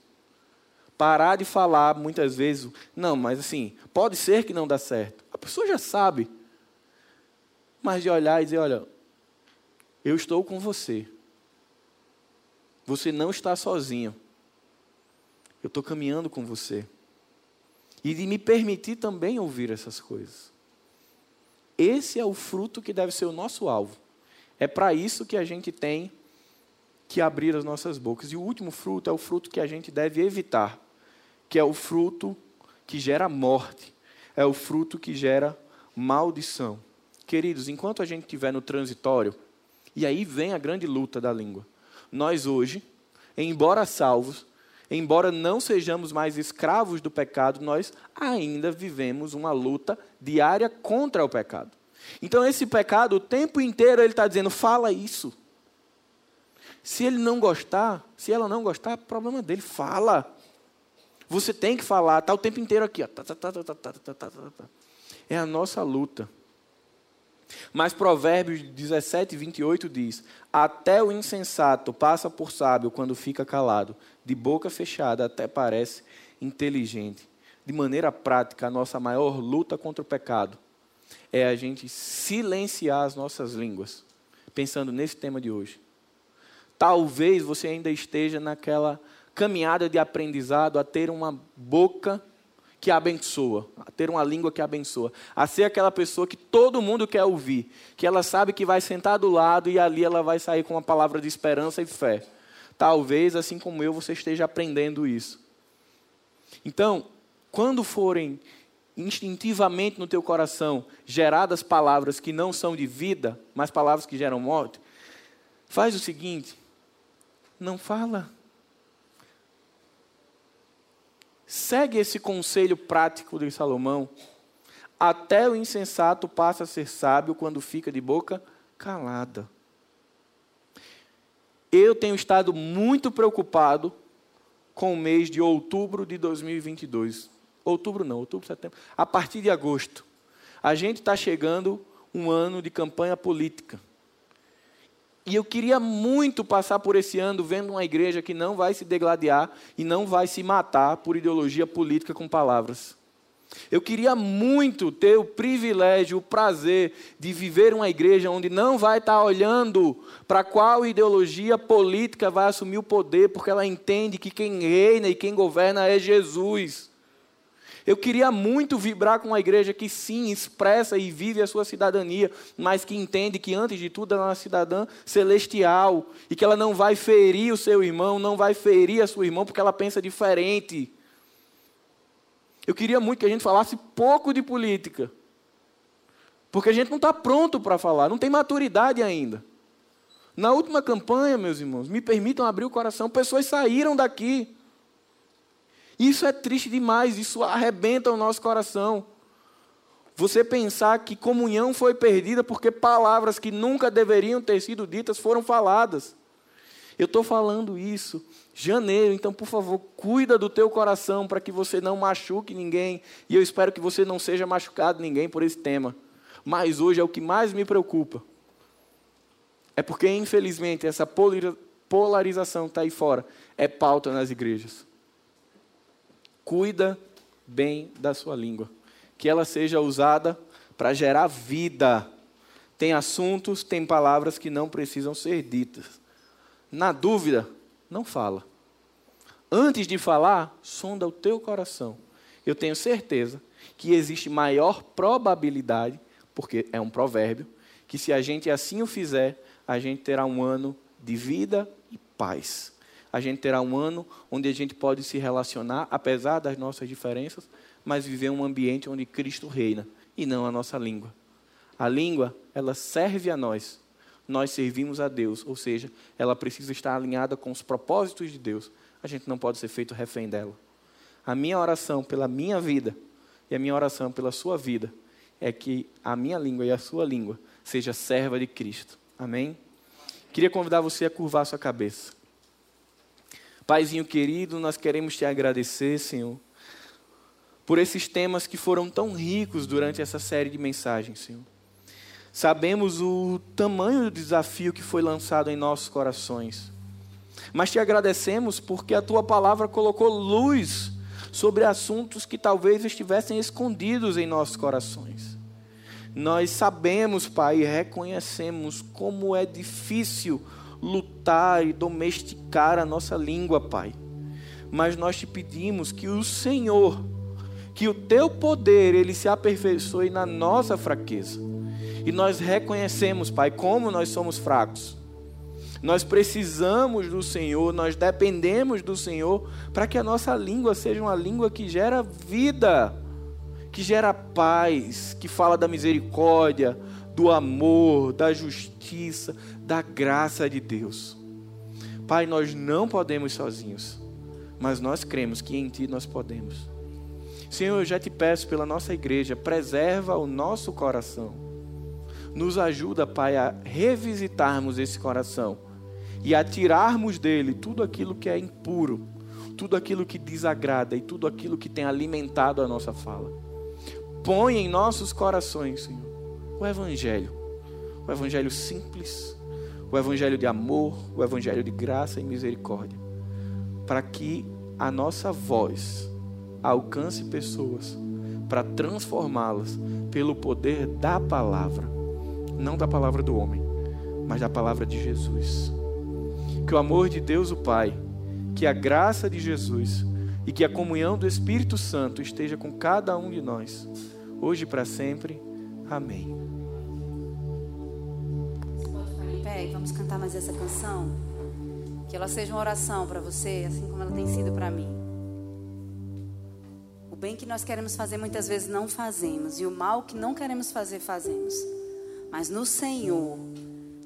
A: Parar de falar muitas vezes, não, mas assim, pode ser que não dá certo. A pessoa já sabe. Mas de olhar e dizer, olha, eu estou com você. Você não está sozinho. Eu estou caminhando com você. E de me permitir também ouvir essas coisas. Esse é o fruto que deve ser o nosso alvo. É para isso que a gente tem que abrir as nossas bocas. E o último fruto é o fruto que a gente deve evitar, que é o fruto que gera morte, é o fruto que gera maldição. Queridos, enquanto a gente estiver no transitório, e aí vem a grande luta da língua. Nós hoje, embora salvos, embora não sejamos mais escravos do pecado, nós ainda vivemos uma luta diária contra o pecado. Então, esse pecado, o tempo inteiro, ele está dizendo: fala isso. Se ele não gostar, se ela não gostar, problema dele, fala. Você tem que falar, está o tempo inteiro aqui. Ó. É a nossa luta. Mas Provérbios 17, 28 diz: Até o insensato passa por sábio quando fica calado, de boca fechada até parece inteligente. De maneira prática, a nossa maior luta contra o pecado é a gente silenciar as nossas línguas, pensando nesse tema de hoje. Talvez você ainda esteja naquela caminhada de aprendizado a ter uma boca que abençoa, a ter uma língua que abençoa, a ser aquela pessoa que todo mundo quer ouvir, que ela sabe que vai sentar do lado e ali ela vai sair com uma palavra de esperança e fé. Talvez, assim como eu, você esteja aprendendo isso. Então, quando forem instintivamente no teu coração geradas palavras que não são de vida, mas palavras que geram morte, faz o seguinte: não fala. Segue esse conselho prático de Salomão. Até o insensato passa a ser sábio quando fica de boca calada. Eu tenho estado muito preocupado com o mês de outubro de 2022. Outubro não, outubro, setembro. A partir de agosto. A gente está chegando um ano de campanha política. E eu queria muito passar por esse ano vendo uma igreja que não vai se degladiar e não vai se matar por ideologia política com palavras. Eu queria muito ter o privilégio, o prazer de viver uma igreja onde não vai estar olhando para qual ideologia política vai assumir o poder, porque ela entende que quem reina e quem governa é Jesus. Eu queria muito vibrar com uma igreja que sim expressa e vive a sua cidadania, mas que entende que antes de tudo ela é uma cidadã celestial e que ela não vai ferir o seu irmão, não vai ferir a sua irmã porque ela pensa diferente. Eu queria muito que a gente falasse pouco de política, porque a gente não está pronto para falar, não tem maturidade ainda. Na última campanha, meus irmãos, me permitam abrir o coração, pessoas saíram daqui isso é triste demais, isso arrebenta o nosso coração. Você pensar que comunhão foi perdida porque palavras que nunca deveriam ter sido ditas foram faladas. Eu estou falando isso janeiro, então por favor, cuida do teu coração para que você não machuque ninguém. E eu espero que você não seja machucado ninguém por esse tema. Mas hoje é o que mais me preocupa. É porque, infelizmente, essa polarização que está aí fora é pauta nas igrejas. Cuida bem da sua língua. Que ela seja usada para gerar vida. Tem assuntos, tem palavras que não precisam ser ditas. Na dúvida, não fala. Antes de falar, sonda o teu coração. Eu tenho certeza que existe maior probabilidade, porque é um provérbio, que se a gente assim o fizer, a gente terá um ano de vida e paz. A gente terá um ano onde a gente pode se relacionar, apesar das nossas diferenças, mas viver um ambiente onde Cristo reina e não a nossa língua. A língua, ela serve a nós. Nós servimos a Deus, ou seja, ela precisa estar alinhada com os propósitos de Deus. A gente não pode ser feito refém dela. A minha oração pela minha vida e a minha oração pela sua vida é que a minha língua e a sua língua seja serva de Cristo. Amém? Queria convidar você a curvar sua cabeça. Paizinho querido, nós queremos te agradecer, Senhor, por esses temas que foram tão ricos durante essa série de mensagens, Senhor. Sabemos o tamanho do desafio que foi lançado em nossos corações. Mas te agradecemos porque a tua palavra colocou luz sobre assuntos que talvez estivessem escondidos em nossos corações. Nós sabemos, Pai, e reconhecemos como é difícil lutar e domesticar a nossa língua, Pai. Mas nós te pedimos que o Senhor, que o teu poder, ele se aperfeiçoe na nossa fraqueza. E nós reconhecemos, Pai, como nós somos fracos. Nós precisamos do Senhor, nós dependemos do Senhor para que a nossa língua seja uma língua que gera vida, que gera paz, que fala da misericórdia, do amor, da justiça, da graça de Deus. Pai, nós não podemos sozinhos, mas nós cremos que em Ti nós podemos. Senhor, eu já te peço pela nossa igreja, preserva o nosso coração. Nos ajuda, Pai, a revisitarmos esse coração e a tirarmos dele tudo aquilo que é impuro, tudo aquilo que desagrada e tudo aquilo que tem alimentado a nossa fala. Põe em nossos corações, Senhor, o Evangelho. O Evangelho simples, o Evangelho de amor, o Evangelho de graça e misericórdia. Para que a nossa voz alcance pessoas, para transformá-las pelo poder da palavra, não da palavra do homem, mas da palavra de Jesus. Que o amor de Deus, o Pai, que a graça de Jesus e que a comunhão do Espírito Santo esteja com cada um de nós, hoje e para sempre. Amém.
B: Pé e vamos cantar mais essa canção. Que ela seja uma oração para você, assim como ela tem sido para mim. O bem que nós queremos fazer muitas vezes não fazemos, e o mal que não queremos fazer, fazemos. Mas no Senhor,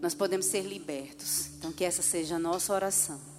B: nós podemos ser libertos. Então, que essa seja a nossa oração.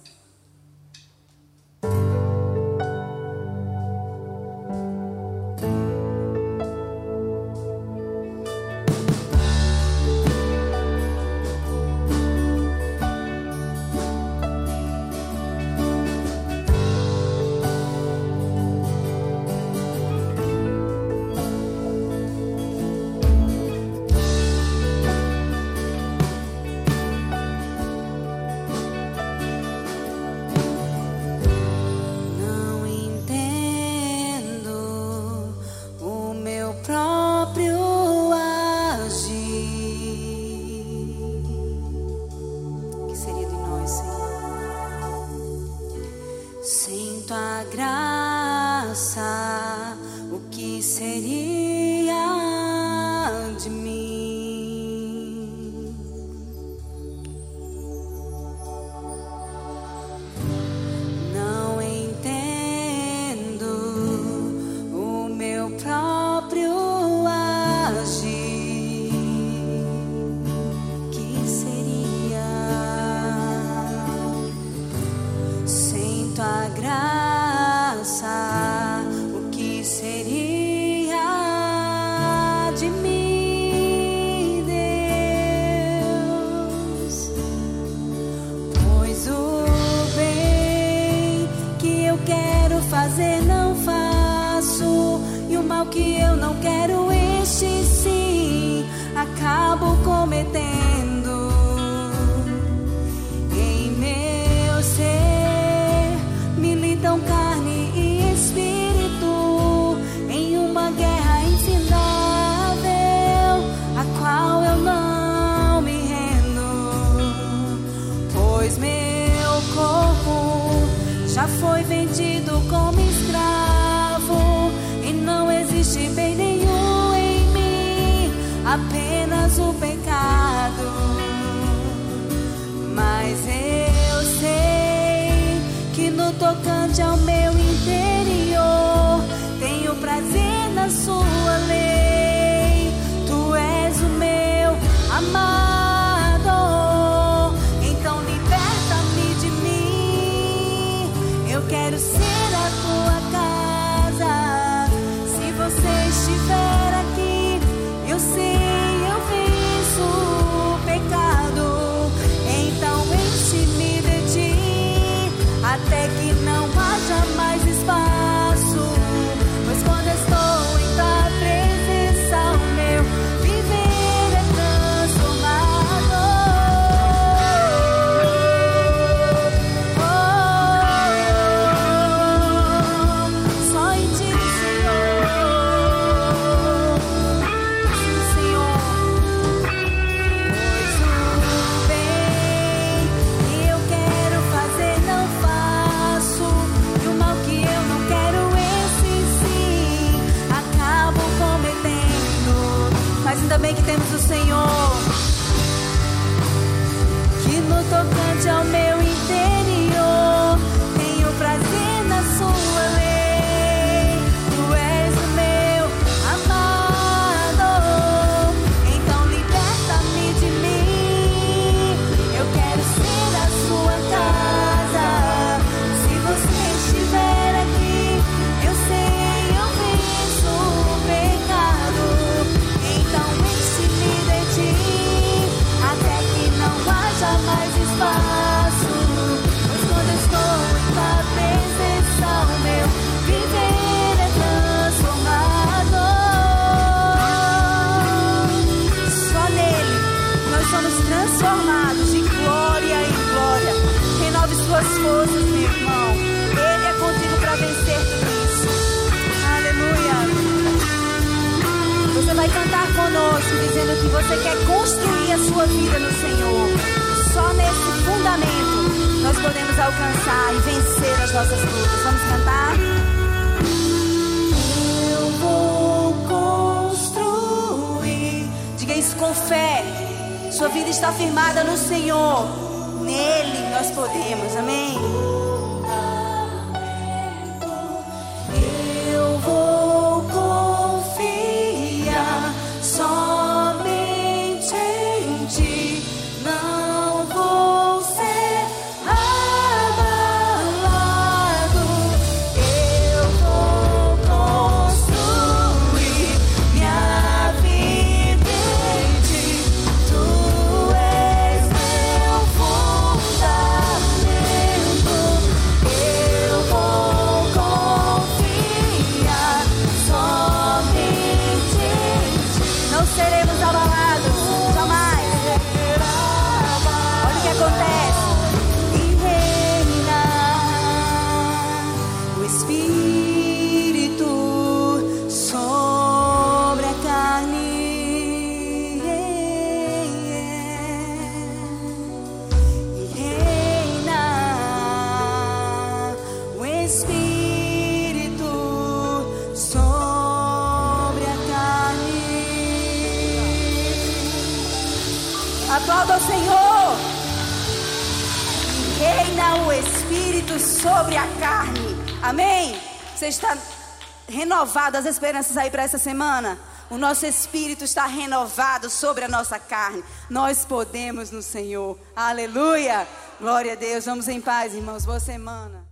C: Apenas o pecado. nós podemos alcançar e vencer as nossas lutas. Vamos cantar? Eu vou construir. Diga isso com fé. Sua vida está firmada no Senhor. Nele nós podemos. Amém. está renovado as esperanças aí para essa semana? O nosso espírito está renovado sobre a nossa carne. Nós podemos no Senhor. Aleluia. Glória a Deus. Vamos em paz, irmãos. Boa semana.